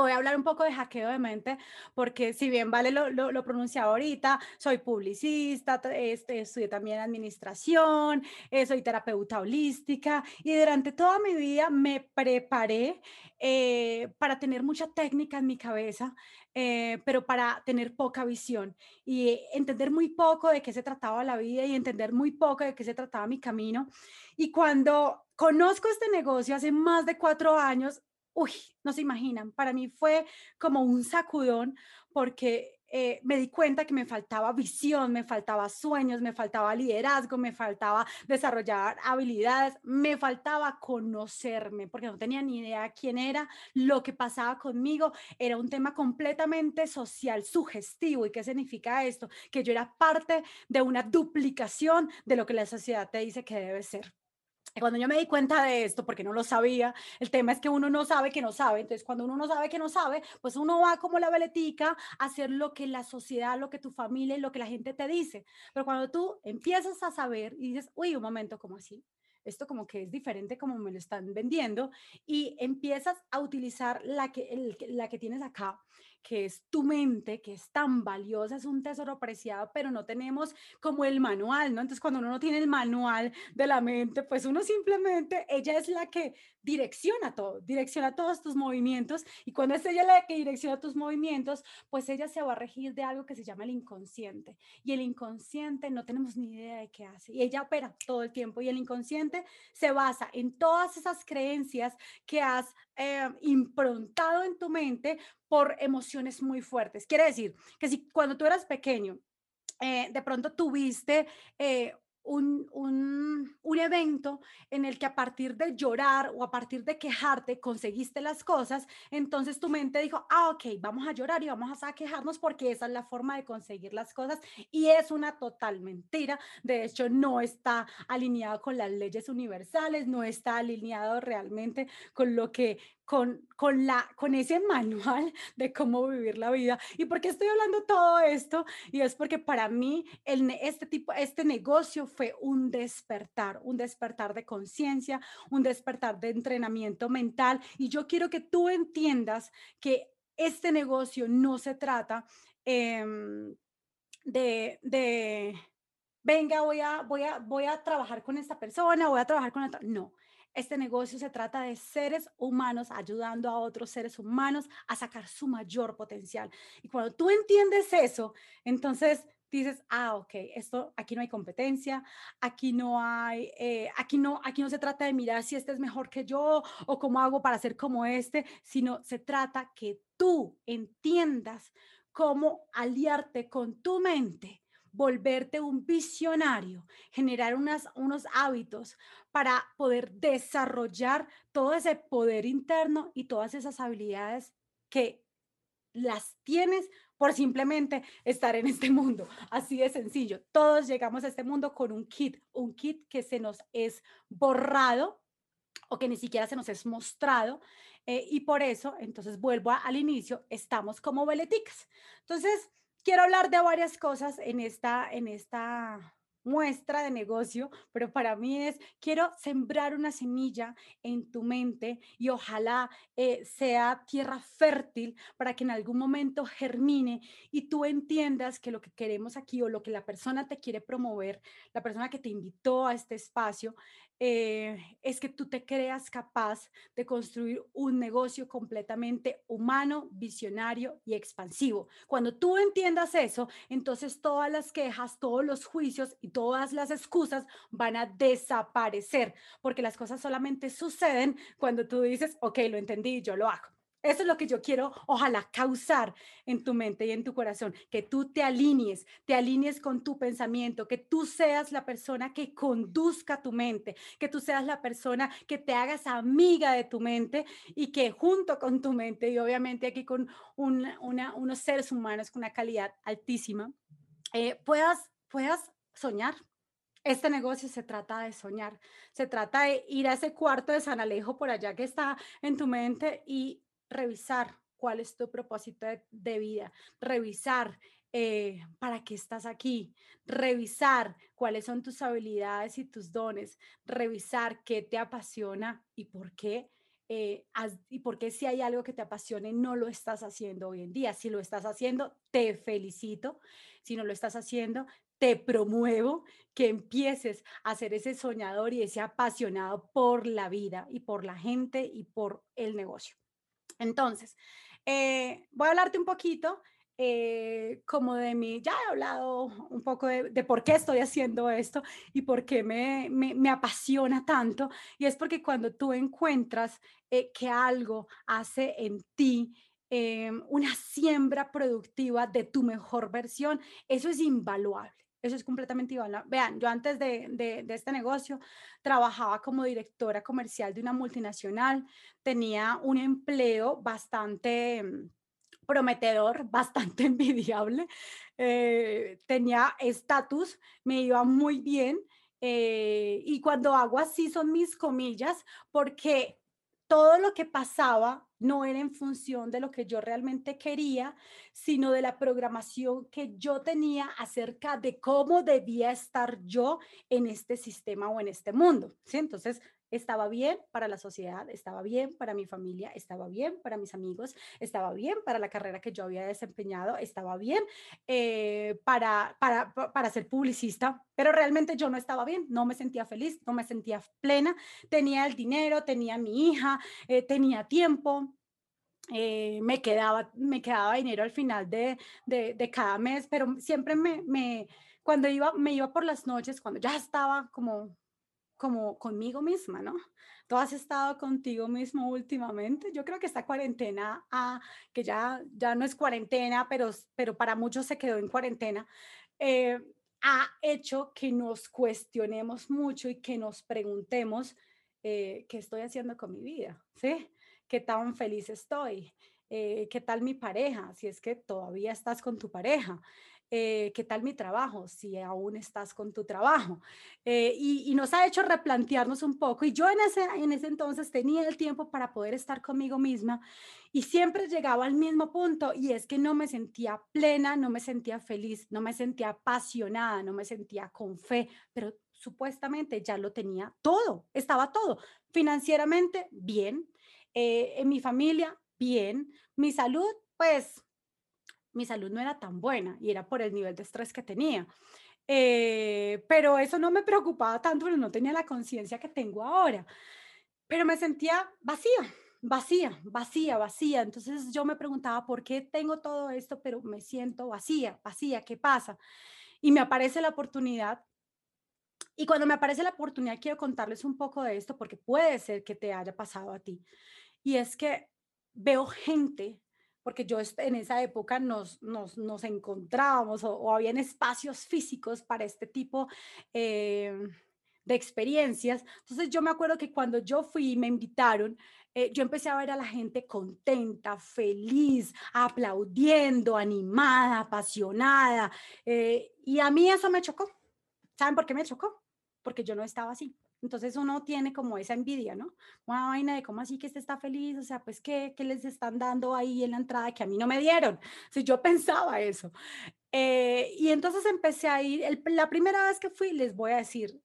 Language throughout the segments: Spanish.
voy a hablar un poco de hackeo de mente, porque si bien vale lo, lo, lo pronunciado ahorita, soy publicista, este, estudié también administración, eh, soy terapeuta holística y durante toda mi vida me preparé eh, para tener mucha técnica en mi cabeza, eh, pero para tener poca visión y entender muy poco de qué se trataba la vida y entender muy poco de qué se trataba mi camino. Y cuando conozco este negocio hace más de cuatro años, uy, no se imaginan, para mí fue como un sacudón porque eh, me di cuenta que me faltaba visión, me faltaba sueños, me faltaba liderazgo, me faltaba desarrollar habilidades, me faltaba conocerme, porque no tenía ni idea quién era, lo que pasaba conmigo, era un tema completamente social, sugestivo. ¿Y qué significa esto? Que yo era parte de una duplicación de lo que la sociedad te dice que debe ser. Cuando yo me di cuenta de esto, porque no lo sabía, el tema es que uno no sabe que no sabe. Entonces, cuando uno no sabe que no sabe, pues uno va como la veletica a hacer lo que la sociedad, lo que tu familia y lo que la gente te dice. Pero cuando tú empiezas a saber y dices, uy, un momento, ¿cómo así? Esto como que es diferente como me lo están vendiendo y empiezas a utilizar la que, el, la que tienes acá que es tu mente, que es tan valiosa, es un tesoro preciado, pero no tenemos como el manual, ¿no? Entonces, cuando uno no tiene el manual de la mente, pues uno simplemente, ella es la que direcciona todo, direcciona todos tus movimientos, y cuando es ella la que direcciona tus movimientos, pues ella se va a regir de algo que se llama el inconsciente, y el inconsciente no tenemos ni idea de qué hace, y ella opera todo el tiempo, y el inconsciente se basa en todas esas creencias que has eh, improntado en tu mente por emociones muy fuertes. Quiere decir que si cuando tú eras pequeño, eh, de pronto tuviste eh, un, un, un, evento en el que a partir de llorar o a partir de quejarte conseguiste las cosas, entonces tu mente dijo, ah, ok, vamos a llorar y vamos a quejarnos porque esa es la forma de conseguir las cosas y es una total mentira. De hecho, no está alineado con las leyes universales, no está alineado realmente con lo que con, con, la, con ese manual de cómo vivir la vida. ¿Y por qué estoy hablando todo esto? Y es porque para mí este, tipo, este negocio fue un despertar, un despertar de conciencia, un despertar de entrenamiento mental. Y yo quiero que tú entiendas que este negocio no se trata eh, de, de, venga, voy a, voy, a, voy a trabajar con esta persona, voy a trabajar con otra. No, este negocio se trata de seres humanos ayudando a otros seres humanos a sacar su mayor potencial. Y cuando tú entiendes eso, entonces dices, ah, ok, esto, aquí no hay competencia, aquí no hay, eh, aquí no, aquí no se trata de mirar si este es mejor que yo o cómo hago para ser como este, sino se trata que tú entiendas cómo aliarte con tu mente volverte un visionario, generar unos hábitos para poder desarrollar todo ese poder interno y todas esas habilidades que las tienes por simplemente estar en este mundo. Así de sencillo. Todos llegamos a este mundo con un kit, un kit que se nos es borrado o que ni siquiera se nos es mostrado. Eh, y por eso, entonces vuelvo al inicio, estamos como veleticas. Entonces, quiero hablar de varias cosas en esta, en esta muestra de negocio, pero para mí es, quiero sembrar una semilla en tu mente y ojalá eh, sea tierra fértil para que en algún momento germine y tú entiendas que lo que queremos aquí o lo que la persona te quiere promover, la persona que te invitó a este espacio, eh, es que tú te creas capaz de construir un negocio completamente humano, visionario y expansivo. Cuando tú entiendas eso, entonces todas las quejas, todos los juicios y todas las excusas van a desaparecer, porque las cosas solamente suceden cuando tú dices, ok, lo entendí, yo lo hago. Eso es lo que yo quiero, ojalá, causar en tu mente y en tu corazón, que tú te alinees, te alinees con tu pensamiento, que tú seas la persona que conduzca tu mente, que tú seas la persona que te hagas amiga de tu mente y que junto con tu mente y obviamente aquí con una, unos seres humanos con una calidad altísima, eh, puedas, puedas soñar, este negocio se trata de soñar, se trata de ir a ese cuarto de San Alejo por allá que está en tu mente y revisar cuál es tu propósito de, vida, revisar eh, para qué estás aquí, revisar cuáles son tus habilidades y tus dones, revisar qué te apasiona y por qué eh, y por qué si hay algo que te apasione no lo estás haciendo hoy en día. Si lo estás haciendo, te felicito. Si no lo estás haciendo, te promuevo que empieces a ser ese soñador y ese apasionado por la vida y por la gente y por el negocio. Entonces, eh, voy a hablarte un poquito eh, como de mí, ya he hablado un poco de, por qué estoy haciendo esto y por qué me, me, apasiona tanto. Y es porque cuando tú encuentras eh, que algo hace en ti una siembra productiva de tu mejor versión, eso es invaluable. Eso es completamente invaluable. Vean, yo antes de, de, este negocio trabajaba como directora comercial de una multinacional, tenía un empleo bastante prometedor, bastante envidiable. Eh, tenía estatus, me iba muy bien. Eh, y cuando hago así son mis comillas, porque todo lo que pasaba no era en función de lo que yo realmente quería, sino de la programación que yo tenía acerca de cómo debía estar yo en este sistema o en este mundo. ¿sí? Entonces, estaba bien para la sociedad, estaba bien para mi familia, estaba bien para mis amigos, estaba bien para la carrera que yo había desempeñado, estaba bien eh, para, para, para ser publicista, pero realmente yo no estaba bien, no me sentía feliz, no me sentía plena, tenía el dinero, tenía mi hija, eh, tenía tiempo, eh, me, quedaba, me quedaba dinero al final de, de, de cada mes, pero siempre me, me, cuando iba, me iba por las noches, cuando ya estaba como como conmigo misma, ¿no? Tú has estado contigo mismo últimamente. Yo creo que esta cuarentena, ah, que ya, ya no es cuarentena, pero, pero para muchos se quedó en cuarentena, eh, ha hecho que nos cuestionemos mucho y que nos preguntemos eh, qué estoy haciendo con mi vida, ¿sí? ¿Qué tan feliz estoy? Eh, ¿Qué tal mi pareja? Si es que todavía estás con tu pareja. Eh, ¿qué tal mi trabajo? Si aún estás con tu trabajo. Eh, y, nos ha hecho replantearnos un poco. Y yo en ese, en ese entonces tenía el tiempo para poder estar conmigo misma y siempre llegaba al mismo punto y es que no me sentía plena, no me sentía feliz, no me sentía apasionada, no me sentía con fe, pero supuestamente ya lo tenía todo, estaba todo. Financieramente, bien. Eh, en mi familia, bien. Mi salud, pues mi salud no era tan buena y era por el nivel de estrés que tenía. Eh, pero eso no me preocupaba tanto, pero no tenía la conciencia que tengo ahora. Pero me sentía vacía, vacía, vacía, vacía. Entonces yo me preguntaba, ¿por qué tengo todo esto, pero me siento vacía, vacía? ¿Qué pasa? Y me aparece la oportunidad. Y cuando me aparece la oportunidad, quiero contarles un poco de esto, porque puede ser que te haya pasado a ti. Y es que veo gente porque yo en esa época nos, nos, nos encontrábamos o, o, habían espacios físicos para este tipo eh, de experiencias. Entonces yo me acuerdo que cuando yo fui y me invitaron, eh, yo empecé a ver a la gente contenta, feliz, aplaudiendo, animada, apasionada. Eh, y a mí eso me chocó. ¿Saben por qué me chocó? Porque yo no estaba así. Entonces uno tiene como esa envidia, ¿no? Una vaina de cómo así que este está feliz, o sea, pues ¿qué, qué les están dando ahí en la entrada que a mí no me dieron? Si yo pensaba eso. Eh, y entonces empecé a ir, la primera vez que fui, les voy a decir,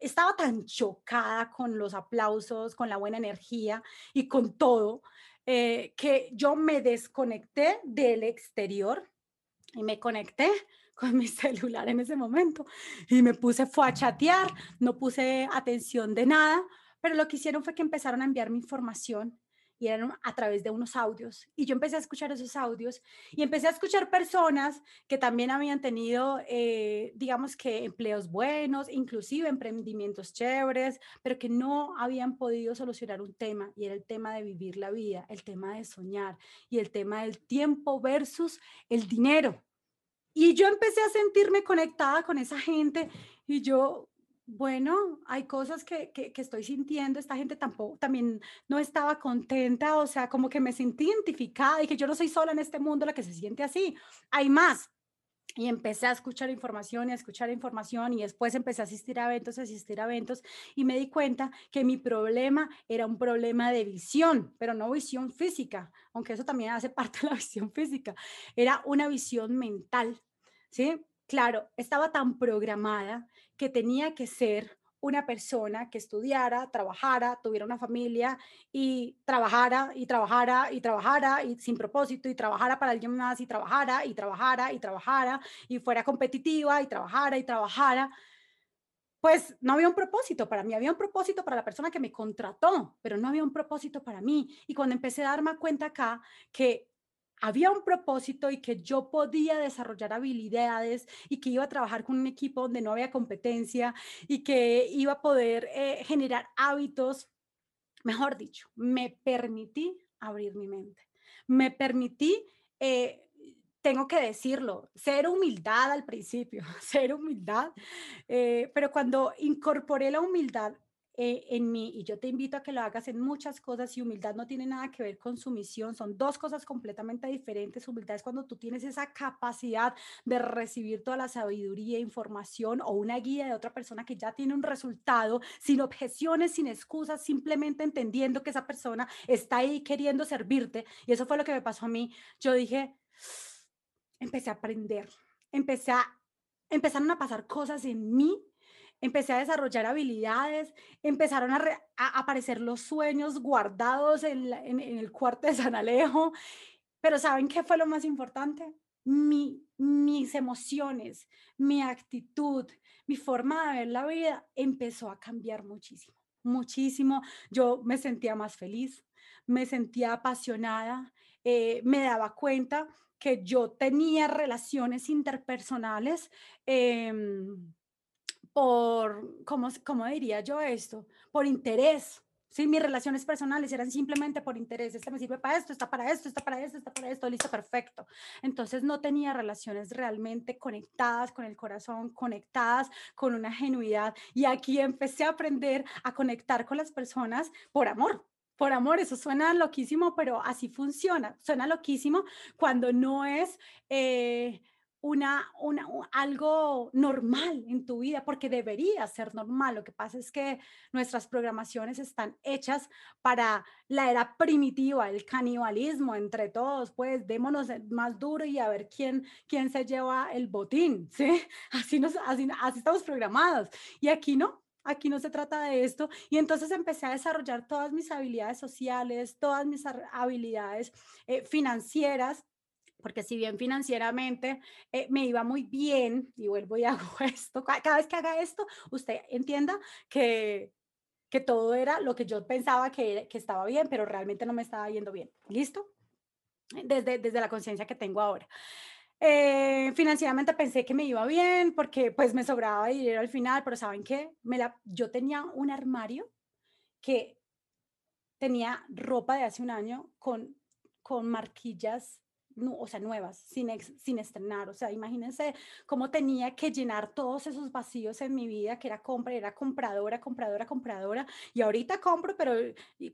estaba tan chocada con los aplausos, con la buena energía y con todo, eh, que yo me desconecté del exterior y me conecté con mi celular en ese momento y me puse, fue a chatear, no puse atención de nada, pero lo que hicieron fue que empezaron a enviarme información y eran a través de unos audios. Y yo empecé a escuchar esos audios y empecé a escuchar personas que también habían tenido, eh, digamos que empleos buenos, inclusive emprendimientos chéveres, pero que no habían podido solucionar un tema y era el tema de vivir la vida, el tema de soñar y el tema del tiempo versus el dinero. Y yo empecé a sentirme conectada con esa gente y yo, bueno, hay cosas que, que, estoy sintiendo, esta gente tampoco, también no estaba contenta, o sea, como que me sentí identificada y que yo no soy sola en este mundo la que se siente así, hay más. Y empecé a escuchar información y a escuchar información y después empecé a asistir a eventos, a asistir a eventos y me di cuenta que mi problema era un problema de visión, pero no visión física, aunque eso también hace parte de la visión física, era una visión mental ¿sí? Claro, estaba tan programada que tenía que ser una persona que estudiara, trabajara, tuviera una familia y trabajara y trabajara y trabajara y sin propósito y trabajara para alguien más y trabajara y trabajara y trabajara y fuera competitiva y trabajara y trabajara pues no había un propósito para mí, había un propósito para la persona que me contrató, pero no había un propósito para mí. Y cuando empecé a darme cuenta acá que había un propósito y que yo podía desarrollar habilidades y que iba a trabajar con un equipo donde no había competencia y que iba a poder eh, generar hábitos, mejor dicho, me permití abrir mi mente, me permití eh, tengo que decirlo, ser humildad al principio, ser humildad, eh, pero cuando incorporé la humildad eh, en mí, y yo te invito a que lo hagas en muchas cosas, y humildad no tiene nada que ver con sumisión, son dos cosas completamente diferentes. Humildad es cuando tú tienes esa capacidad de recibir toda la sabiduría, información o una guía de otra persona que ya tiene un resultado, sin objeciones, sin excusas, simplemente entendiendo que esa persona está ahí queriendo servirte. Y eso fue lo que me pasó a mí. Yo dije, empecé a aprender, empecé a, empezaron a pasar cosas en mí, empecé a desarrollar habilidades, empezaron a, aparecer los sueños guardados en, el cuarto de San Alejo, pero ¿saben qué fue lo más importante? Mi, mis emociones, mi actitud, mi forma de ver la vida empezó a cambiar muchísimo, muchísimo. Yo me sentía más feliz, me sentía apasionada, eh, me daba cuenta que yo tenía relaciones interpersonales em, por, ¿cómo, ¿cómo, diría yo esto? Por interés. Sí, mis relaciones personales eran simplemente por interés. Este me sirve para esto, está para esto, está para esto, está para esto, listo, perfecto. Entonces no tenía relaciones realmente conectadas con el corazón, conectadas con una genuidad. Y aquí empecé a aprender a conectar con las personas por amor, por amor, eso suena loquísimo, pero así funciona. Suena loquísimo cuando no es eh, una, una, algo normal en tu vida, porque debería ser normal. Lo que pasa es que nuestras programaciones están hechas para la era primitiva, el canibalismo entre todos, pues démonos más duro y a ver quién, quién se lleva el botín, ¿sí? Así, nos, así, así estamos programados. Y aquí no, aquí no se trata de esto. Y entonces empecé a desarrollar todas mis habilidades sociales, todas mis habilidades eh, financieras porque si bien financieramente eh, me iba muy bien, y vuelvo y hago esto, cada vez que haga esto, usted entienda que, que todo era lo que yo pensaba que, que estaba bien, pero realmente no me estaba yendo bien. ¿Listo? Desde, desde la conciencia que tengo ahora. Eh, financieramente pensé que me iba bien porque pues me sobraba dinero al final, pero ¿saben qué? Me la, yo tenía un armario que tenía ropa de hace un año con, con marquillas o sea, nuevas, sin, sin estrenar. O sea, imagínense cómo tenía que llenar todos esos vacíos en mi vida, que era compra, era compradora, compradora, compradora. Y ahorita compro, pero,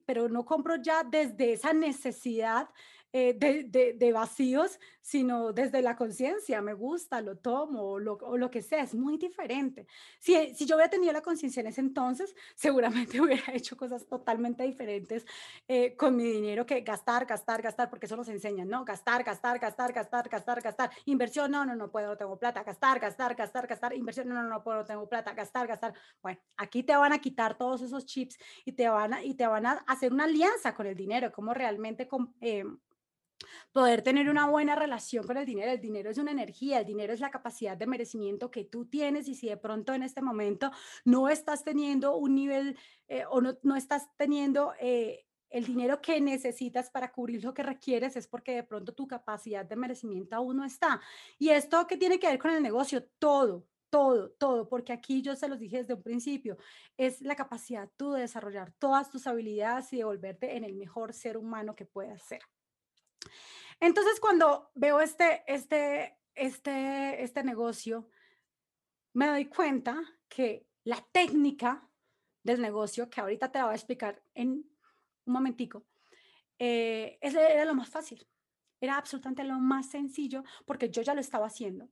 pero no compro ya desde esa necesidad eh, de, vacíos, sino desde la conciencia, me gusta, lo tomo o lo, que sea, es muy diferente. Si, si yo hubiera tenido la conciencia en ese entonces, seguramente hubiera hecho cosas totalmente diferentes eh, con mi dinero que gastar, gastar, gastar, porque eso nos enseñan, ¿no? Gastar, gastar, gastar, gastar, gastar, gastar, inversión, no, no, no puedo, tengo plata, gastar, gastar, gastar, gastar, inversión, no, no, no puedo, tengo plata, gastar, gastar. Bueno, aquí te van a quitar todos esos chips y te van a, y te van a hacer una alianza con el dinero, como realmente... Con, eh, poder tener una buena relación con el dinero. El dinero es una energía, el dinero es la capacidad de merecimiento que tú tienes y si de pronto en este momento no estás teniendo un nivel eh, o no, no, estás teniendo... Eh, el dinero que necesitas para cubrir lo que requieres es porque de pronto tu capacidad de merecimiento aún no está. ¿Y esto qué tiene que ver con el negocio? Todo, todo, todo, porque aquí yo se los dije desde un principio, es la capacidad tú de desarrollar todas tus habilidades y de volverte en el mejor ser humano que puedas ser. Entonces, cuando veo este, este, este, este negocio, me doy cuenta que la técnica del negocio, que ahorita te la voy a explicar en un momentico, eh, era lo más fácil. Era absolutamente lo más sencillo porque yo ya lo estaba haciendo.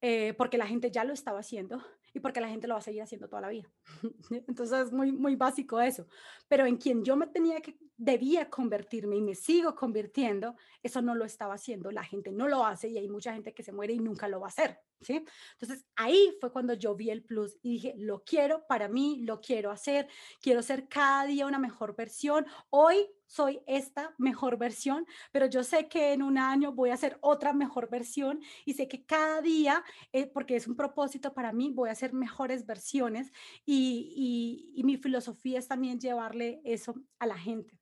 Eh, porque la gente ya lo estaba haciendo y porque la gente lo va a seguir haciendo toda la vida. Entonces es muy, muy básico eso. Pero en quien yo me tenía que, debía convertirme y me sigo convirtiendo, eso no lo estaba haciendo. La gente no lo hace y hay mucha gente que se muere y nunca lo va a hacer. ¿sí? Entonces ahí fue cuando yo vi el plus y dije, lo quiero para mí, lo quiero hacer, quiero ser cada día una mejor versión. Hoy soy esta mejor versión, pero yo sé que en un año voy a ser otra mejor versión y sé que cada día, eh, porque es un propósito para mí, voy a hacer mejores versiones y, y mi filosofía es también llevarle eso a la gente.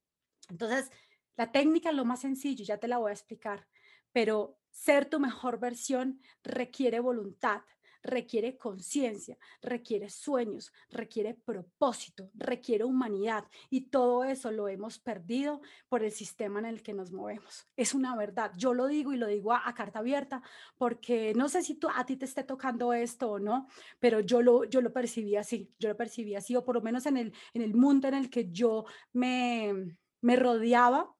Entonces, la técnica es lo más sencillo, ya te la voy a explicar, pero ser tu mejor versión requiere voluntad, requiere conciencia, requiere sueños, requiere propósito, requiere humanidad y todo eso lo hemos perdido por el sistema en el que nos movemos. Es una verdad. Yo lo digo y lo digo a, carta abierta porque no sé si tú, a ti te esté tocando esto o no, pero yo lo, yo lo percibí así, yo lo percibí así o por lo menos en el, en el mundo en el que yo me, me rodeaba,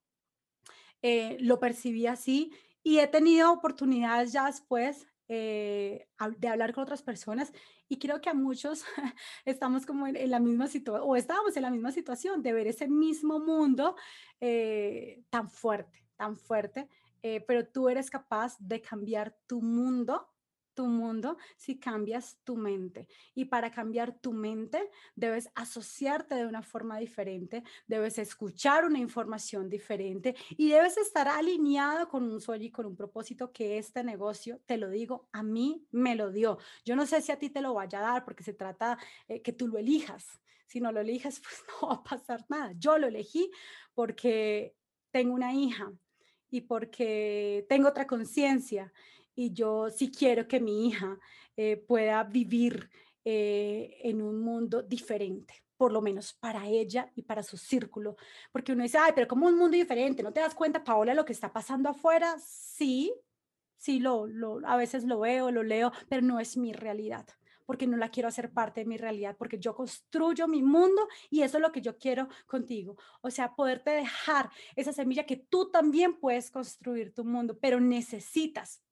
eh, lo percibí así y he tenido oportunidades ya después eh, de hablar con otras personas y creo que a muchos estamos como en, la misma situación o estábamos en la misma situación de ver ese mismo mundo eh, tan fuerte, tan fuerte, eh, pero tú eres capaz de cambiar tu mundo tu mundo si cambias tu mente. Y para cambiar tu mente, debes asociarte de una forma diferente, debes escuchar una información diferente y debes estar alineado con un sueño y con un propósito que este negocio, te lo digo, a mí me lo dio. Yo no sé si a ti te lo vaya a dar porque se trata eh, que tú lo elijas. Si no lo eliges, pues no va a pasar nada. Yo lo elegí porque tengo una hija y porque tengo otra conciencia y yo sí quiero que mi hija eh, pueda vivir eh, en un mundo diferente por lo menos para ella y para su círculo, porque uno dice, ay, pero como un mundo diferente, ¿no te das cuenta, Paola, lo que está pasando afuera? Sí, sí, lo, lo, a veces lo veo, lo leo, pero no es mi realidad, porque no la quiero hacer parte de mi realidad, porque yo construyo mi mundo y eso es lo que yo quiero contigo. O sea, poderte dejar esa semilla que tú también puedes construir tu mundo, pero necesitas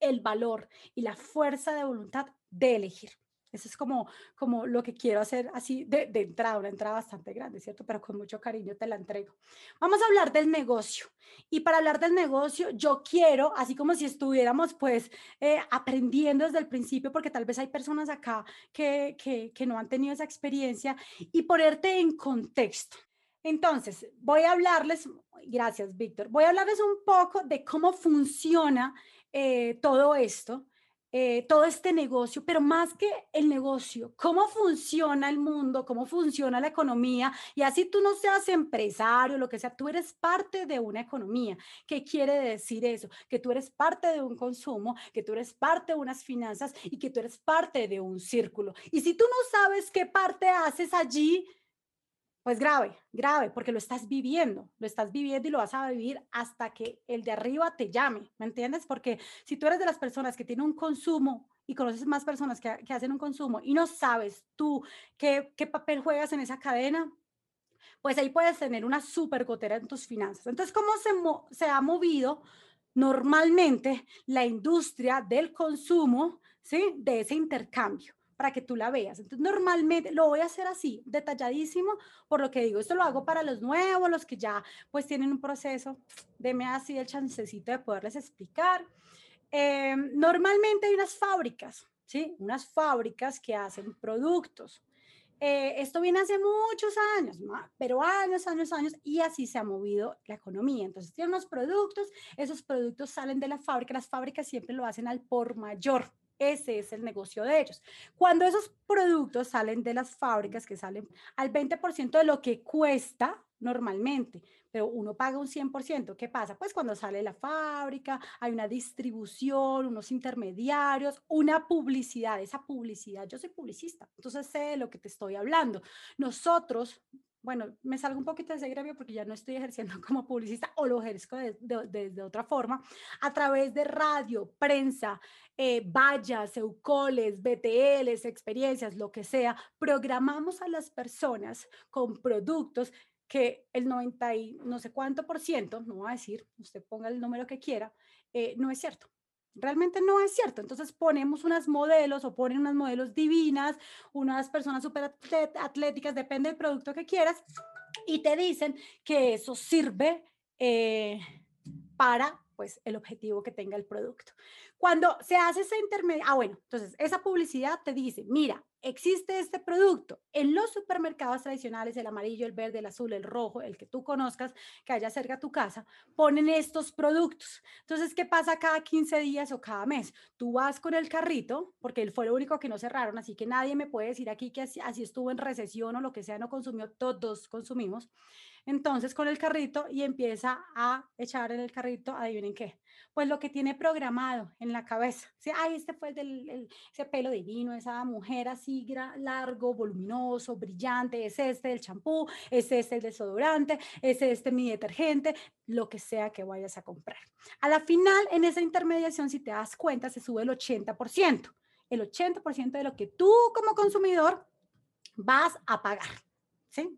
el valor y la fuerza de voluntad de elegir. Eso es como, como lo que quiero hacer así de, de, entrada, una entrada bastante grande, ¿cierto? Pero con mucho cariño te la entrego. Vamos a hablar del negocio. Y para hablar del negocio, yo quiero, así como si estuviéramos pues eh, aprendiendo desde el principio, porque tal vez hay personas acá que, que, que no han tenido esa experiencia, y ponerte en contexto. Entonces, voy a hablarles, gracias Víctor, voy a hablarles un poco de cómo funciona eh, todo esto, eh, todo este negocio, pero más que el negocio, cómo funciona el mundo, cómo funciona la economía, y así tú no seas empresario, lo que sea, tú eres parte de una economía. ¿Qué quiere decir eso? Que tú eres parte de un consumo, que tú eres parte de unas finanzas y que tú eres parte de un círculo. Y si tú no sabes qué parte haces allí, pues grave, grave, porque lo estás viviendo, lo estás viviendo y lo vas a vivir hasta que el de arriba te llame, ¿me entiendes? Porque si tú eres de las personas que tienen un consumo y conoces más personas que, hacen un consumo y no sabes tú qué, qué papel juegas en esa cadena, pues ahí puedes tener una super gotera en tus finanzas. Entonces, ¿cómo se, se ha movido normalmente la industria del consumo, ¿sí? De ese intercambio para que tú la veas. Entonces, normalmente lo voy a hacer así, detalladísimo, por lo que digo, esto lo hago para los nuevos, los que ya pues tienen un proceso, deme así el chancecito de poderles explicar. Eh, normalmente hay unas fábricas, ¿sí? Unas fábricas que hacen productos. Eh, esto viene hace muchos años, pero años, años, años, y así se ha movido la economía. Entonces, tienen unos productos, esos productos salen de la fábrica, las fábricas siempre lo hacen al por mayor, ese es el negocio de ellos. Cuando esos productos salen de las fábricas, que salen al 20% de lo que cuesta normalmente, pero uno paga un 100%, ¿qué pasa? Pues cuando sale la fábrica, hay una distribución, unos intermediarios, una publicidad, esa publicidad, yo soy publicista, entonces sé de lo que te estoy hablando. Nosotros bueno, me salgo un poquito de ese gremio porque ya no estoy ejerciendo como publicista o lo ejerzo de, otra forma, a través de radio, prensa, eh, vallas, eucoles, BTLs, experiencias, lo que sea, programamos a las personas con productos que el 90 y no sé cuánto por ciento, no voy a decir, usted ponga el número que quiera, eh, no es cierto Realmente no es cierto. Entonces ponemos unas modelos o ponen unas modelos divinas, unas personas súper atléticas, depende del producto que quieras, y te dicen que eso sirve eh, para pues el objetivo que tenga el producto. Cuando se hace esa intermedia, ah bueno, entonces esa publicidad te dice, mira, existe este producto en los supermercados tradicionales, el amarillo, el verde, el azul, el rojo, el que tú conozcas, que haya cerca a tu casa, ponen estos productos. Entonces, ¿qué pasa cada 15 días o cada mes? Tú vas con el carrito, porque él fue lo único que no cerraron, así que nadie me puede decir aquí que así, así estuvo en recesión o lo que sea, no consumió, todos consumimos. Entonces, con el carrito y empieza a echar en el carrito, adivinen qué, pues lo que tiene programado en la cabeza. ¿sí? Ay, este fue el del ese pelo divino, esa mujer así largo, voluminoso, brillante, es este el champú, es este el desodorante, es este mi detergente, lo que sea que vayas a comprar. A la final, en esa intermediación, si te das cuenta, se sube el 80%. El 80% de lo que tú como consumidor vas a pagar.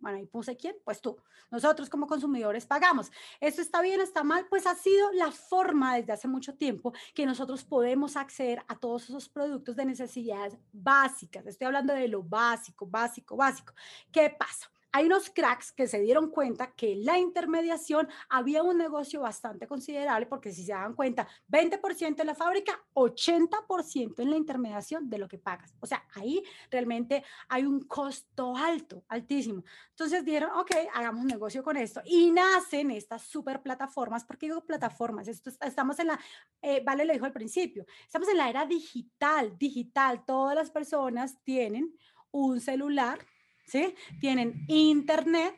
Bueno, ahí puse quién, pues tú. Nosotros como consumidores pagamos. ¿Esto está bien, está mal? Pues ha sido la forma desde hace mucho tiempo que nosotros podemos acceder a todos esos productos de necesidades básicas. Estoy hablando de lo básico, básico, básico. ¿Qué pasa? Hay unos cracks que se dieron cuenta que la intermediación había un negocio bastante considerable, porque si se dan cuenta, 20% en la fábrica, 80% en la intermediación de lo que pagas. O sea, ahí realmente hay un costo alto, altísimo. Entonces dijeron, ok, hagamos un negocio con esto. Y nacen estas super plataformas. ¿Por qué digo plataformas? Esto, estamos en la, eh, Vale lo dijo al principio, estamos en la era digital, digital. Todas las personas tienen un celular Tienen internet.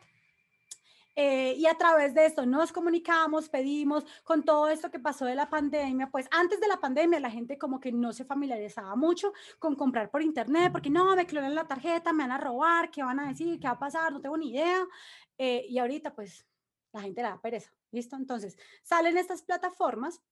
Eh, y a través de esto nos comunicamos, pedimos con todo esto que pasó de la pandemia, pues antes de la pandemia la gente como que no se familiarizaba mucho con comprar por internet, porque no, me clonan la tarjeta, me van a robar, ¿qué van a decir? ¿Qué va a pasar? No tengo ni idea. Eh, y ahorita pues la gente le da pereza, ¿listo? Entonces salen estas plataformas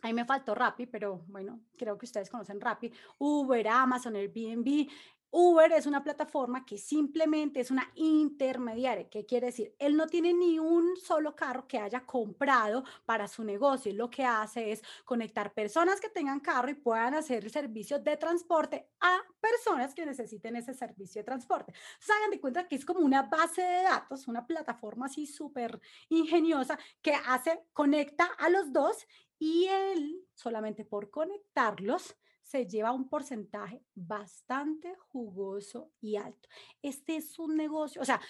Ahí me faltó Rappi, pero bueno, creo que ustedes conocen Rappi, Uber, Amazon, Airbnb, Uber es una plataforma que simplemente es una intermediaria. ¿Qué quiere decir? Él no tiene ni un solo carro que haya comprado para su negocio. Lo que hace es conectar personas que tengan carro y puedan hacer el servicio de transporte a personas que necesiten ese servicio de transporte. Se de cuenta que es como una base de datos, una plataforma así súper ingeniosa que hace, conecta a los dos y él, solamente por conectarlos, se lleva un porcentaje bastante jugoso y alto. Este es un negocio, o sea,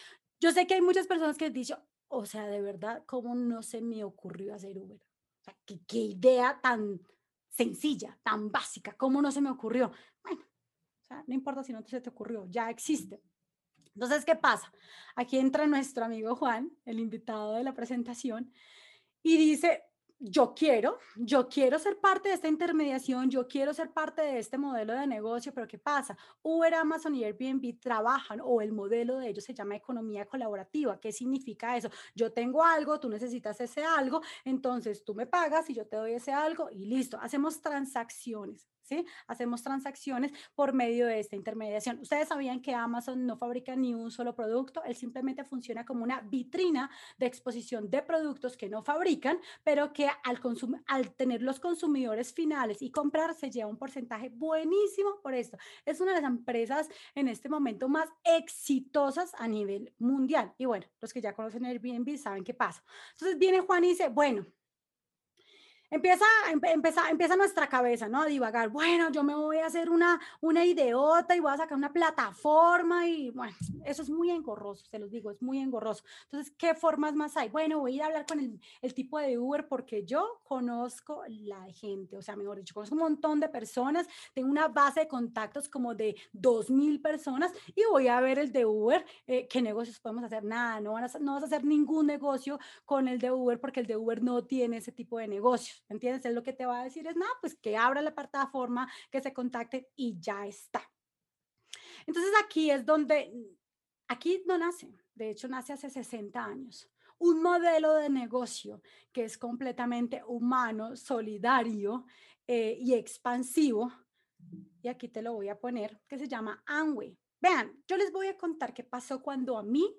yo sé que hay muchas personas que han dicho, o sea, de verdad, ¿cómo no se me ocurrió hacer Uber? O sea, qué, idea tan sencilla, tan básica, ¿cómo no se me ocurrió? Bueno, no importa si no se te ocurrió, ya existe. Entonces, ¿qué pasa? Aquí entra nuestro amigo Juan, el invitado de la presentación, y dice, yo quiero, yo quiero ser parte de esta intermediación, yo quiero ser parte de este modelo de negocio, pero ¿qué pasa? Uber, Amazon y Airbnb trabajan o el modelo de ellos se llama economía colaborativa. ¿Qué significa eso? Yo tengo algo, tú necesitas ese algo, entonces tú me pagas y yo te doy ese algo y listo, hacemos transacciones. Hacemos transacciones por medio de esta intermediación. Ustedes sabían que Amazon no fabrica ni un solo producto, él simplemente funciona como una vitrina de exposición de productos que no fabrican, pero que al, al tener los consumidores finales y comprar se lleva un porcentaje buenísimo por esto. Es una de las empresas en este momento más exitosas a nivel mundial. Y bueno, los que ya conocen Airbnb saben qué pasa. Entonces viene Juan y dice, bueno, empieza, empieza, empieza nuestra cabeza, ¿no? A divagar, bueno, yo me voy a hacer una, una idiota y voy a sacar una plataforma y bueno, eso es muy engorroso, se los digo, es muy engorroso. Entonces, ¿qué formas más hay? Bueno, voy a ir a hablar con el, el tipo de Uber porque yo conozco la gente, o sea, mejor dicho, conozco un montón de personas, tengo una base de contactos como de 2.000 personas y voy a ver el de Uber, eh, ¿qué negocios podemos hacer? Nada, no, van a, no vas a hacer ningún negocio con el de Uber porque el de Uber no tiene ese tipo de negocios. ¿Entiendes? Es lo que te va a decir es, no, pues que abra la plataforma, que se contacte y ya está. Entonces aquí es donde, aquí no nace, de hecho nace hace 60 años, un modelo de negocio que es completamente humano, solidario eh, y expansivo. Y aquí te lo voy a poner, que se llama Amway. Vean, yo les voy a contar qué pasó cuando a mí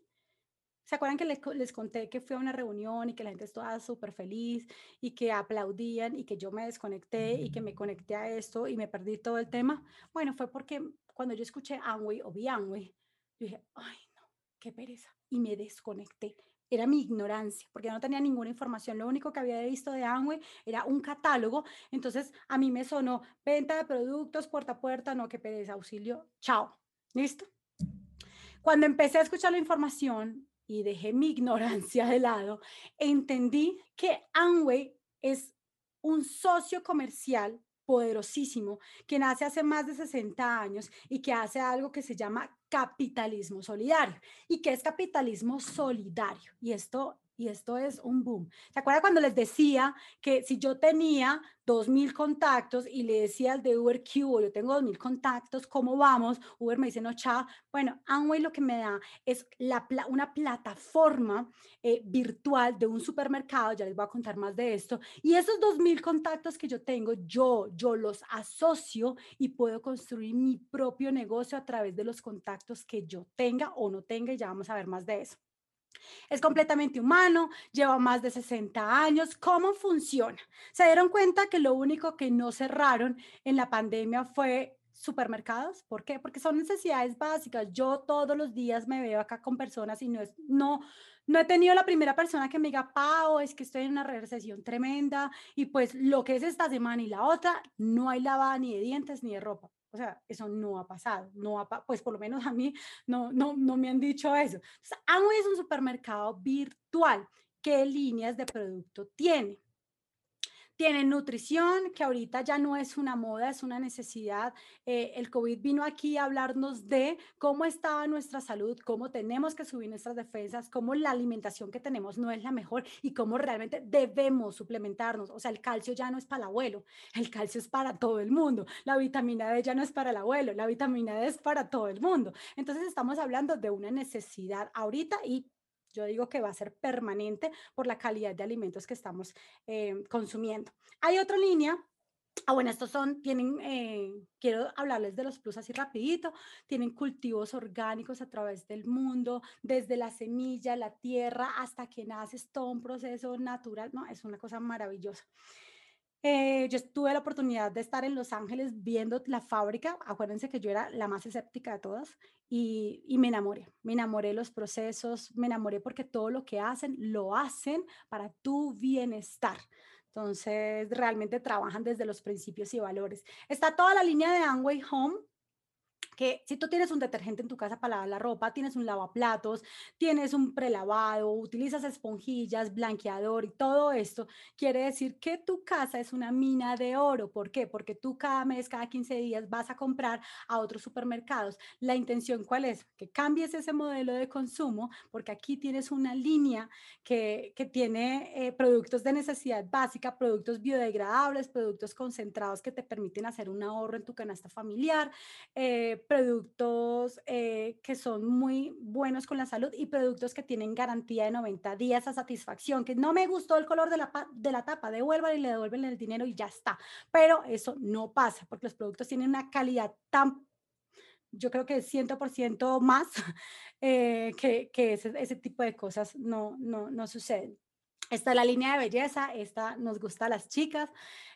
¿Se acuerdan que les, les conté que fui a una reunión y que la gente estaba súper feliz y que aplaudían y que yo me desconecté y que me conecté a esto y me perdí todo el tema? Bueno, fue porque cuando yo escuché Amway o vi Amway, yo dije, ay, no, qué pereza. Y me desconecté. Era mi ignorancia, porque yo no tenía ninguna información. Lo único que había visto de Amway era un catálogo. Entonces a mí me sonó venta de productos puerta a puerta, no, qué pereza, auxilio, chao. ¿Listo? Cuando empecé a escuchar la información y dejé mi ignorancia de lado, entendí que Amway es un socio comercial poderosísimo que nace hace más de 60 años y que hace algo que se llama capitalismo solidario. ¿Y qué es capitalismo solidario? Y esto, y esto es un boom. ¿Se acuerdan cuando les decía que si yo tenía 2.000 contactos y le decía al de Uber Q, yo tengo 2.000 contactos, ¿cómo vamos? Uber me dice, no, chao. Bueno, Amway lo que me da es la, una plataforma eh, virtual de un supermercado, ya les voy a contar más de esto, y esos 2.000 contactos que yo tengo, yo, yo los asocio y puedo construir mi propio negocio a través de los contactos que yo tenga o no tenga, y ya vamos a ver más de eso. Es completamente humano, lleva más de 60 años. ¿Cómo funciona? Se dieron cuenta que lo único que no cerraron en la pandemia fue supermercados. ¿Por qué? Porque son necesidades básicas. Yo todos los días me veo acá con personas y no es, no, no he tenido la primera persona que me diga, Pau, es que estoy en una recesión tremenda y pues lo que es esta semana y la otra, no hay lavada ni de dientes ni de ropa. O sea, eso no ha pasado, no ha, pues por lo menos a mí no, no, no me han dicho eso. Entonces, es un supermercado virtual. ¿Qué líneas de producto tiene? Tienen nutrición, que ahorita ya no es una moda, es una necesidad. Eh, el COVID vino aquí a hablarnos de cómo estaba nuestra salud, cómo tenemos que subir nuestras defensas, cómo la alimentación que tenemos no es la mejor y cómo realmente debemos suplementarnos. O sea, el calcio ya no es para el abuelo, el calcio es para todo el mundo. La vitamina D ya no es para el abuelo, la vitamina D es para todo el mundo. Entonces estamos hablando de una necesidad ahorita y yo digo que va a ser permanente por la calidad de alimentos que estamos eh, consumiendo. Hay otra línea. Ah, bueno, estos son, tienen, eh, quiero hablarles de los plus así rapidito, tienen cultivos orgánicos a través del mundo, desde la semilla, la tierra, hasta que nace, todo un proceso natural, no, es una cosa maravillosa. Eh, yo tuve la oportunidad de estar en Los Ángeles viendo la fábrica. Acuérdense que yo era la más escéptica de todas y, y me enamoré. Me enamoré los procesos, me enamoré porque todo lo que hacen lo hacen para tu bienestar. Entonces, realmente trabajan desde los principios y valores. Está toda la línea de Amway Home, que si tú tienes un detergente en tu casa para lavar la ropa, tienes un lavaplatos, tienes un prelavado, utilizas esponjillas, blanqueador y todo esto, quiere decir que tu casa es una mina de oro. ¿Por qué? Porque tú cada mes, cada 15 días vas a comprar a otros supermercados. La intención cuál es? Que cambies ese modelo de consumo, porque aquí tienes una línea que, que tiene eh, productos de necesidad básica, productos biodegradables, productos concentrados que te permiten hacer un ahorro en tu canasta familiar. eh, productos eh, que son muy buenos con la salud y productos que tienen garantía de 90 días a satisfacción, que no me gustó el color de la, de la tapa, devuelvan y le devuelven el dinero y ya está. Pero eso no pasa porque los productos tienen una calidad tan, yo creo que 100% más eh, que, que ese, ese tipo de cosas no, no, no suceden. Esta es la línea de belleza, esta nos gusta a las chicas,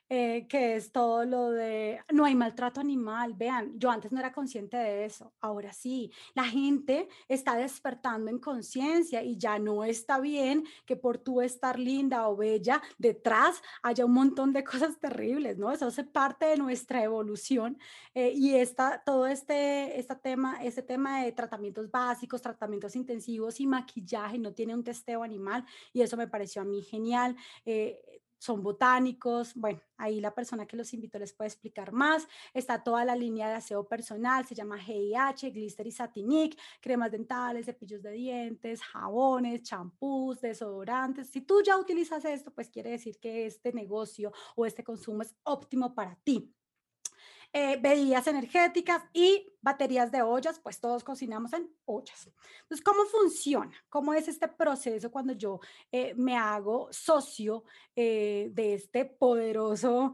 eh, que es todo lo de, no hay maltrato animal, vean, yo antes no era consciente de eso, ahora sí, la gente está despertando en conciencia y ya no está bien que por tú estar linda o bella, detrás haya un montón de cosas terribles, ¿no? Eso hace parte de nuestra evolución eh, y esta, todo este, este, tema, este tema de tratamientos básicos, tratamientos intensivos y maquillaje no tiene un testeo animal y eso me pareció a mí genial. Eh, son botánicos, bueno, ahí la persona que los invitó les puede explicar más. Está toda la línea de aseo personal, se llama GIH, Glister y Satinic, cremas dentales, cepillos de dientes, jabones, champús, desodorantes. Si tú ya utilizas esto, pues quiere decir que este negocio o este consumo es óptimo para ti. Eh, bebidas energéticas y baterías de ollas, pues todos cocinamos en ollas. Entonces, ¿cómo funciona? ¿Cómo es este proceso cuando yo eh, me hago socio eh, de este poderoso,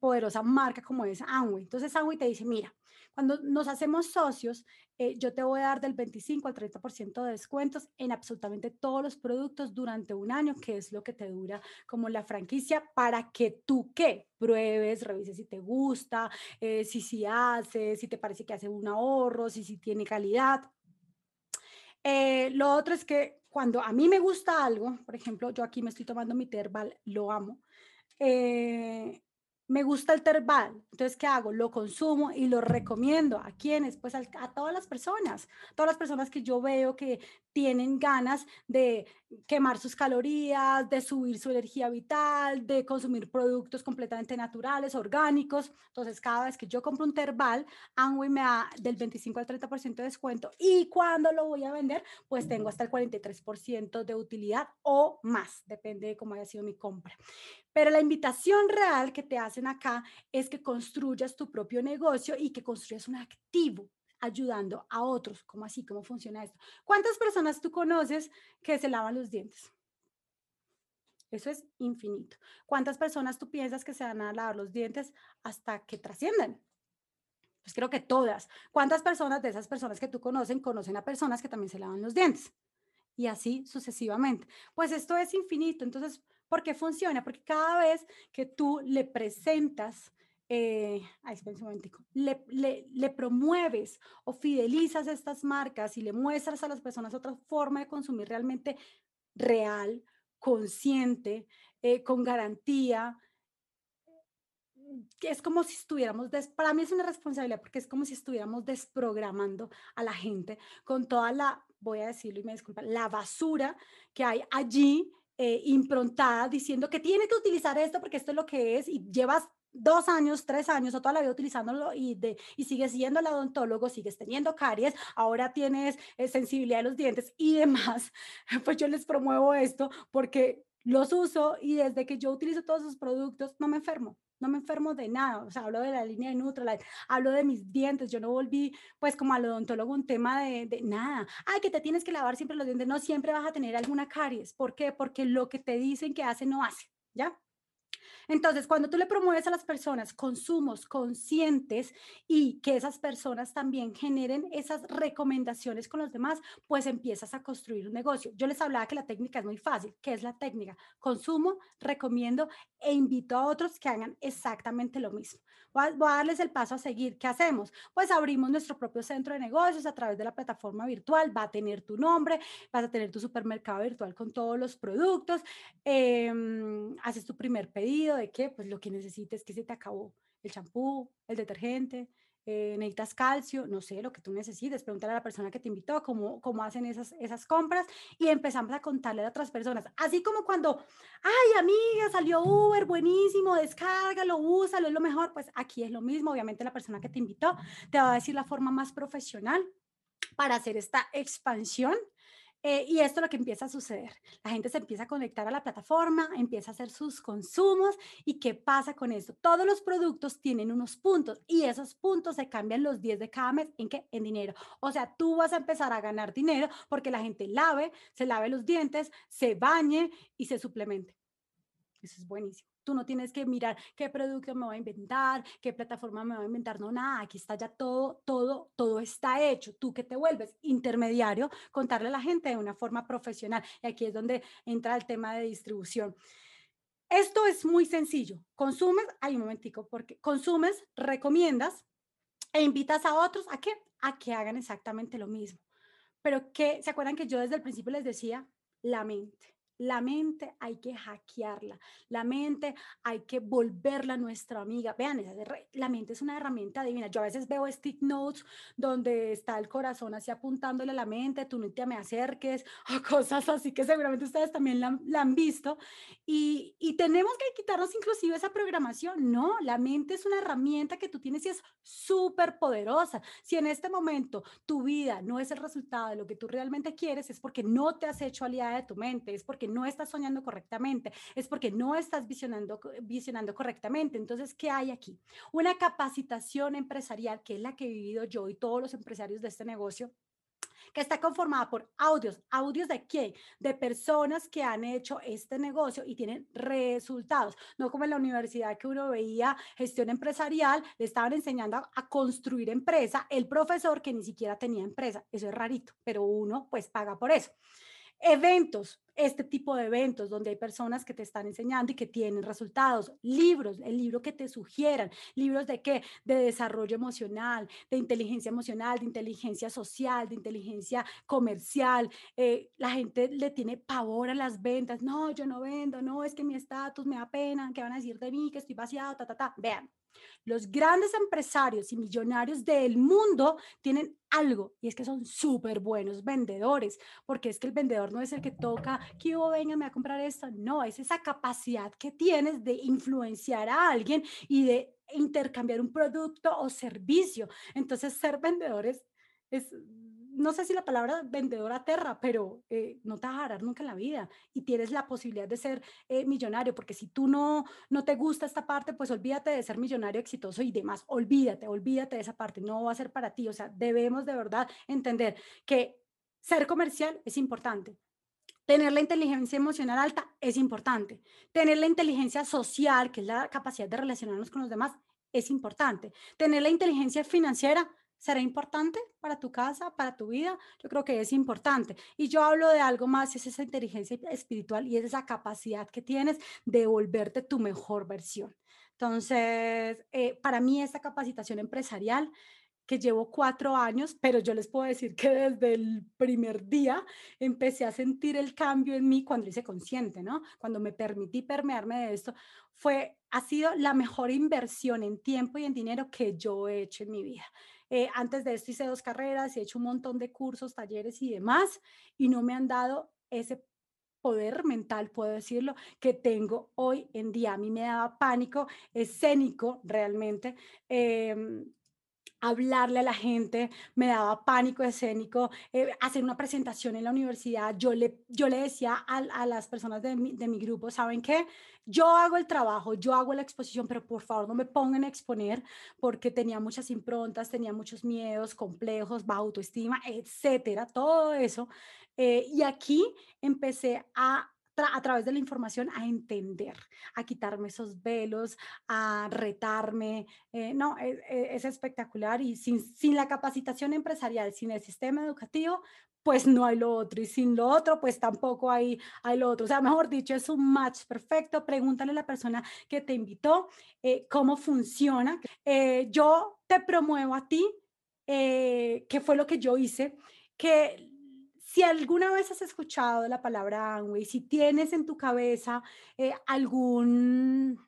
poderosa marca como es Amway? Entonces, Amway te dice, mira, cuando nos hacemos socios, eh, yo te voy a dar del 25 al 30% de descuentos en absolutamente todos los productos durante un año, que es lo que te dura como la franquicia, para que tú qué pruebes, revises si te gusta, eh, si sí si hace, si te parece que hace un ahorro, si sí si tiene calidad. Eh, lo otro es que cuando a mí me gusta algo, por ejemplo, yo aquí me estoy tomando mi Terbal, lo amo me gusta el terbal, entonces ¿qué hago? Lo consumo y lo recomiendo. ¿A quiénes? Pues a, todas las personas, todas las personas que yo veo que tienen ganas de quemar sus calorías, de subir su energía vital, de consumir productos completamente naturales, orgánicos. Entonces, cada vez que yo compro un terbal, Amway me da del 25 al 30% de descuento y cuando lo voy a vender, pues tengo hasta el 43% de utilidad o más, depende de cómo haya sido mi compra. Pero la invitación real que te hacen acá es que construyas tu propio negocio y que construyas un activo ayudando a otros. ¿Cómo así? ¿Cómo funciona esto? ¿Cuántas personas tú conoces que se lavan los dientes? Eso es infinito. ¿Cuántas personas tú piensas que se van a lavar los dientes hasta que trasciendan? Pues creo que todas. ¿Cuántas personas de esas personas que tú conocen conocen a personas que también se lavan los dientes? Y así sucesivamente. Pues esto es infinito. Entonces, ¿Por qué funciona? Porque cada vez que tú le presentas, eh, un momentico, le, le, promueves o fidelizas estas marcas y le muestras a las personas otra forma de consumir realmente real, consciente, eh, con garantía, es como si estuviéramos, para mí es una responsabilidad porque es como si estuviéramos desprogramando a la gente con toda la, voy a decirlo y me disculpa, la basura que hay allí eh, improntada diciendo que tiene que utilizar esto porque esto es lo que es y llevas dos años, tres años o toda la vida utilizándolo y, de, y sigues siendo el odontólogo, sigues teniendo caries, ahora tienes eh, sensibilidad de los dientes y demás, pues yo les promuevo esto porque los uso y desde que yo utilizo todos esos productos no me enfermo no me enfermo de nada, o sea, hablo de la línea de Nutralight, hablo de mis dientes, yo no volví pues como al odontólogo un tema de, de, nada, ay, que te tienes que lavar siempre los dientes, no siempre vas a tener alguna caries, ¿por qué? Porque lo que te dicen que hace no hace, ¿ya? Entonces, cuando tú le promueves a las personas consumos conscientes y que esas personas también generen esas recomendaciones con los demás, pues empiezas a construir un negocio. Yo les hablaba que la técnica es muy fácil. ¿Qué es la técnica? Consumo, recomiendo e invito a otros que hagan exactamente lo mismo. Voy a, darles el paso a seguir. ¿Qué hacemos? Pues abrimos nuestro propio centro de negocios a través de la plataforma virtual. Va a tener tu nombre, vas a tener tu supermercado virtual con todos los productos. Em, haces tu primer pedido de que pues lo que necesites, que se te acabó el champú, el detergente, eh, necesitas calcio, no sé, lo que tú necesites, pregúntale a la persona que te invitó cómo, cómo hacen esas, esas compras y empezamos a contarle a otras personas. Así como cuando, ay amiga, salió Uber, buenísimo, descárgalo, úsalo, es lo mejor, pues aquí es lo mismo, obviamente la persona que te invitó te va a decir la forma más profesional para hacer esta expansión eh, y esto es lo que empieza a suceder. La gente se empieza a conectar a la plataforma, empieza a hacer sus consumos. ¿Y qué pasa con esto? Todos los productos tienen unos puntos y esos puntos se cambian los 10 de cada mes. ¿En qué? En dinero. O sea, tú vas a empezar a ganar dinero porque la gente lave, se lave los dientes, se bañe y se suplemente. Eso es buenísimo. Tú no tienes que mirar qué producto me voy a inventar, qué plataforma me voy a inventar, no, nada, aquí está ya todo, todo, todo está hecho. Tú que te vuelves intermediario, contarle a la gente de una forma profesional. Y aquí es donde entra el tema de distribución. Esto es muy sencillo. Consumes, hay un momentico, porque consumes, recomiendas e invitas a otros a que, a que hagan exactamente lo mismo. Pero que, ¿se acuerdan que yo desde el principio les decía? La mente. La mente hay que hackearla, la mente hay que volverla nuestra amiga. Vean, la mente es una herramienta divina. Yo a veces veo stick notes donde está el corazón así apuntándole a la mente, tú no te me acerques, o cosas así que seguramente ustedes también la, han visto. Y, y, tenemos que quitarnos inclusive esa programación. No, la mente es una herramienta que tú tienes y es súper poderosa. Si en este momento tu vida no es el resultado de lo que tú realmente quieres, es porque no te has hecho aliada de tu mente, es porque no estás soñando correctamente, es porque no estás visionando, visionando correctamente. Entonces, ¿qué hay aquí? Una capacitación empresarial, que es la que he vivido yo y todos los empresarios de este negocio, que está conformada por audios. ¿Audios de quién? De personas que han hecho este negocio y tienen resultados. No como en la universidad que uno veía gestión empresarial, le estaban enseñando a, construir empresa, el profesor que ni siquiera tenía empresa. Eso es rarito, pero uno pues paga por eso. Eventos, este tipo de eventos donde hay personas que te están enseñando y que tienen resultados, libros, el libro que te sugieran, libros de qué, de desarrollo emocional, de inteligencia emocional, de inteligencia social, de inteligencia comercial. Eh, la gente le tiene pavor a las ventas, no, yo no vendo, no, es que mi estatus me da pena, ¿qué van a decir de mí? Que estoy vaciado, ta, ta, ta. Vean, los grandes empresarios y millonarios del mundo tienen algo y es que son súper buenos vendedores, porque es que el vendedor no es el que toca, que yo venga, a comprar esto, no, es esa capacidad que tienes de influenciar a alguien y de intercambiar un producto o servicio. Entonces, ser vendedores es no sé si la palabra vendedor aterra, pero eh, no te vas a agarrar nunca en la vida y tienes la posibilidad de ser eh, millonario, porque si tú no, no te gusta esta parte, pues olvídate de ser millonario exitoso y demás, olvídate, olvídate de esa parte, no va a ser para ti, o sea, debemos de verdad entender que ser comercial es importante. Tener la inteligencia emocional alta es importante. Tener la inteligencia social, que es la capacidad de relacionarnos con los demás, es importante. Tener la inteligencia financiera ¿Será importante para tu casa, para tu vida? Yo creo que es importante. Y yo hablo de algo más, es esa inteligencia espiritual y es esa capacidad que tienes de volverte tu mejor versión. Entonces, eh, para mí esta capacitación empresarial que llevo cuatro años, pero yo les puedo decir que desde el primer día empecé a sentir el cambio en mí cuando hice consciente, ¿no? Cuando me permití permearme de esto, fue, ha sido la mejor inversión en tiempo y en dinero que yo he hecho en mi vida. Eh, antes de esto hice dos carreras y he hecho un montón de cursos, talleres y demás, y no me han dado ese poder mental, puedo decirlo, que tengo hoy en día. A mí me daba pánico escénico realmente. Em, hablarle a la gente, me daba pánico escénico, eh, hacer una presentación en la universidad, yo le, yo le decía a, las personas de mi, de mi, grupo, ¿saben qué? Yo hago el trabajo, yo hago la exposición, pero por favor no me pongan a exponer porque tenía muchas improntas, tenía muchos miedos, complejos, baja autoestima, etcétera, todo eso. Eh, y aquí empecé a a través de la información a entender, a quitarme esos velos, a retarme. Eh, no, es, e, es, espectacular y sin, sin la capacitación empresarial, sin el sistema educativo, pues no hay lo otro y sin lo otro, pues tampoco hay, hay lo otro. O sea, mejor dicho, es un match perfecto. Pregúntale a la persona que te invitó eh, cómo funciona. Eh, yo te promuevo a ti, que fue lo que yo hice, que si alguna vez has escuchado la palabra Amway, si tienes en tu cabeza eh, algún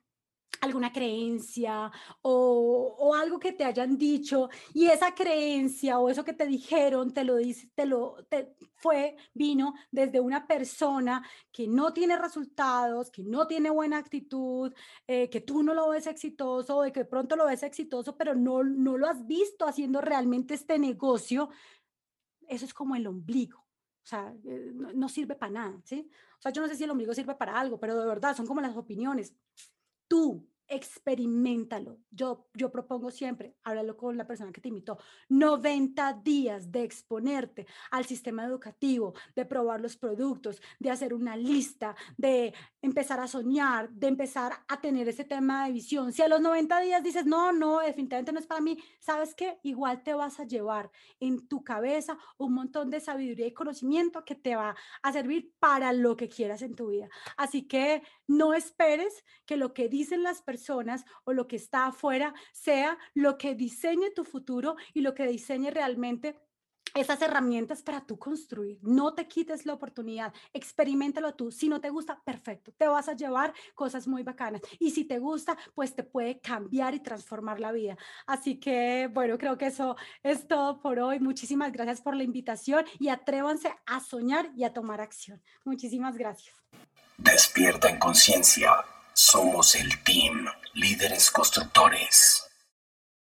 alguna creencia o, algo que te hayan dicho y esa creencia o eso que te dijeron te lo te lo te fue vino desde una persona que no tiene resultados, que no tiene buena actitud, eh, que tú no lo ves exitoso o de que pronto lo ves exitoso, pero no no lo has visto haciendo realmente este negocio. Eso es como el ombligo. O sea, eh, no, sirve para nada, ¿sí? O sea, yo no sé si el ombligo sirve para algo, pero de verdad son como las opiniones. Tú, experimentalo. Yo, yo propongo siempre, háblalo con la persona que te invitó, 90 días de exponerte al sistema educativo, de probar los productos, de hacer una lista, de empezar a soñar, de empezar a tener ese tema de visión. Si a los 90 días dices, no, no, definitivamente no es para mí, ¿sabes qué? Igual te vas a llevar en tu cabeza un montón de sabiduría y conocimiento que te va a servir para lo que quieras en tu vida. Así que no esperes que lo que dicen las personas o lo que está afuera sea lo que diseñe tu futuro y lo que diseñe realmente esas herramientas para tú construir. No te quites la oportunidad, experimentalo tú. Si no te gusta, perfecto, te vas a llevar cosas muy bacanas. Y si te gusta, pues te puede cambiar y transformar la vida. Así que, bueno, creo que eso es todo por hoy. Muchísimas gracias por la invitación y atrévanse a soñar y a tomar acción. Muchísimas gracias. Despierta en conciencia. Somos el team, líderes constructores.